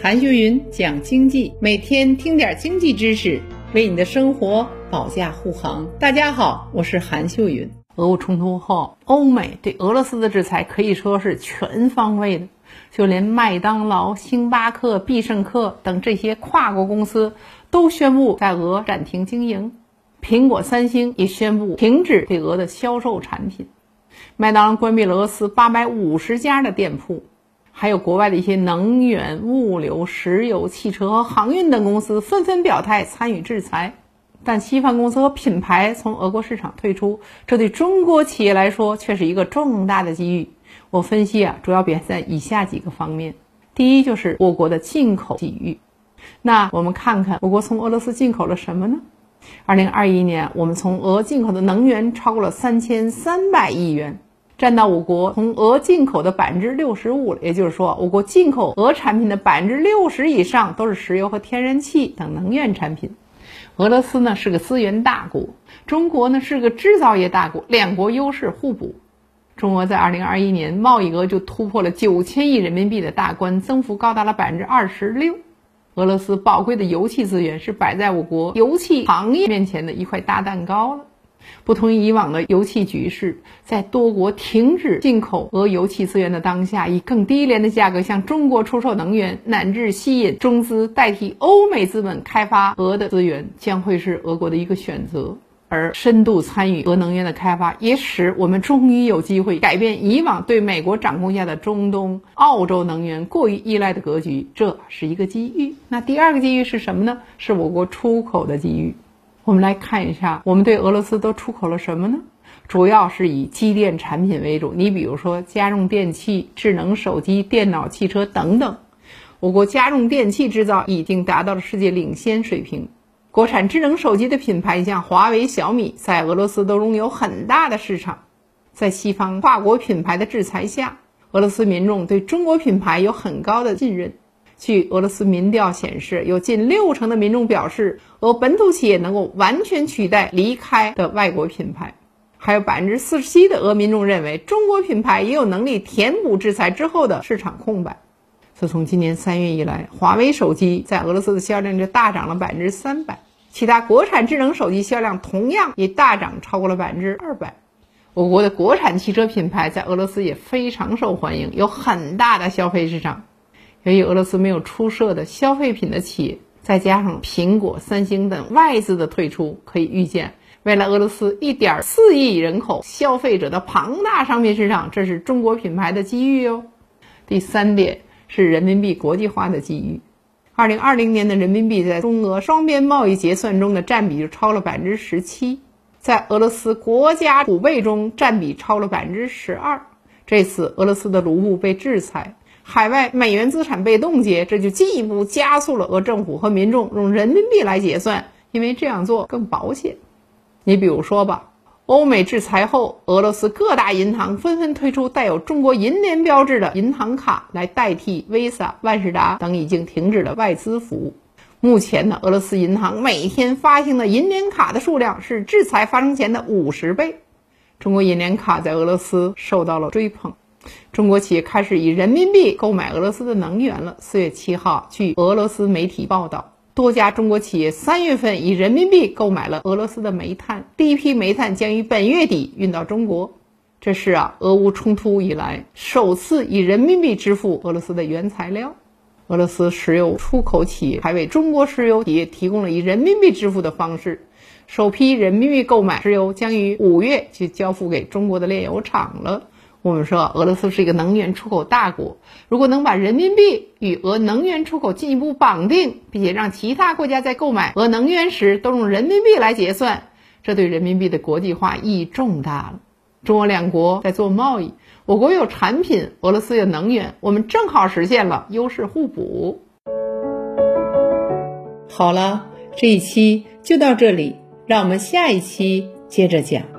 韩秀云讲经济，每天听点经济知识，为你的生活保驾护航。大家好，我是韩秀云。俄乌冲突后，欧美对俄罗斯的制裁可以说是全方位的，就连麦当劳、星巴克、必胜客等这些跨国公司都宣布在俄暂停经营，苹果、三星也宣布停止对俄的销售产品，麦当劳关闭了俄罗斯八百五十家的店铺。还有国外的一些能源、物流、石油、汽车和航运等公司纷纷表态参与制裁，但西方公司和品牌从俄国市场退出，这对中国企业来说却是一个重大的机遇。我分析啊，主要表现在以下几个方面：第一，就是我国的进口机遇。那我们看看我国从俄罗斯进口了什么呢？二零二一年，我们从俄进口的能源超过了三千三百亿元。占到我国从俄进口的百分之六十五了，也就是说，我国进口俄产品的百分之六十以上都是石油和天然气等能源产品。俄罗斯呢是个资源大国，中国呢是个制造业大国，两国优势互补。中俄在二零二一年贸易额就突破了九千亿人民币的大关，增幅高达了百分之二十六。俄罗斯宝贵的油气资源是摆在我国油气行业面前的一块大蛋糕了。不同于以往的油气局势，在多国停止进口俄油气资源的当下，以更低廉的价格向中国出售能源，乃至吸引中资代替欧美资本开发俄的资源，将会是俄国的一个选择。而深度参与俄能源的开发，也使我们终于有机会改变以往对美国掌控下的中东、澳洲能源过于依赖的格局，这是一个机遇。那第二个机遇是什么呢？是我国出口的机遇。我们来看一下，我们对俄罗斯都出口了什么呢？主要是以机电产品为主。你比如说家用电器、智能手机、电脑、汽车等等。我国家用电器制造已经达到了世界领先水平。国产智能手机的品牌像华为、小米，在俄罗斯都拥有很大的市场。在西方跨国品牌的制裁下，俄罗斯民众对中国品牌有很高的信任。据俄罗斯民调显示，有近六成的民众表示，俄本土企业能够完全取代离开的外国品牌，还有百分之四十七的俄民众认为，中国品牌也有能力填补制裁之后的市场空白。自从今年三月以来，华为手机在俄罗斯的销量就大涨了百分之三百，其他国产智能手机销量同样也大涨超过了百分之二百。我国的国产汽车品牌在俄罗斯也非常受欢迎，有很大的消费市场。由于俄罗斯没有出色的消费品的企业，再加上苹果、三星等外资的退出，可以预见，未来俄罗斯1.4亿人口消费者的庞大商品市场，这是中国品牌的机遇哦。第三点是人民币国际化的机遇。2020年的人民币在中俄双边贸易结算中的占比就超了百分之十七，在俄罗斯国家储备中占比超了百分之十二。这次俄罗斯的卢布被制裁。海外美元资产被冻结，这就进一步加速了俄政府和民众用人民币来结算，因为这样做更保险。你比如说吧，欧美制裁后，俄罗斯各大银行纷纷推出带有中国银联标志的银行卡来代替 Visa、万事达等已经停止的外资服务。目前呢，俄罗斯银行每天发行的银联卡的数量是制裁发生前的五十倍。中国银联卡在俄罗斯受到了追捧。中国企业开始以人民币购买俄罗斯的能源了。四月七号，据俄罗斯媒体报道，多家中国企业三月份以人民币购买了俄罗斯的煤炭，第一批煤炭将于本月底运到中国。这是啊，俄乌冲突以来首次以人民币支付俄罗斯的原材料。俄罗斯石油出口企业还为中国石油企业提供了以人民币支付的方式，首批人民币购买石油将于五月就交付给中国的炼油厂了。我们说，俄罗斯是一个能源出口大国，如果能把人民币与俄能源出口进一步绑定，并且让其他国家在购买俄能源时都用人民币来结算，这对人民币的国际化意义重大了。中俄两国在做贸易，我国有产品，俄罗斯有能源，我们正好实现了优势互补。好了，这一期就到这里，让我们下一期接着讲。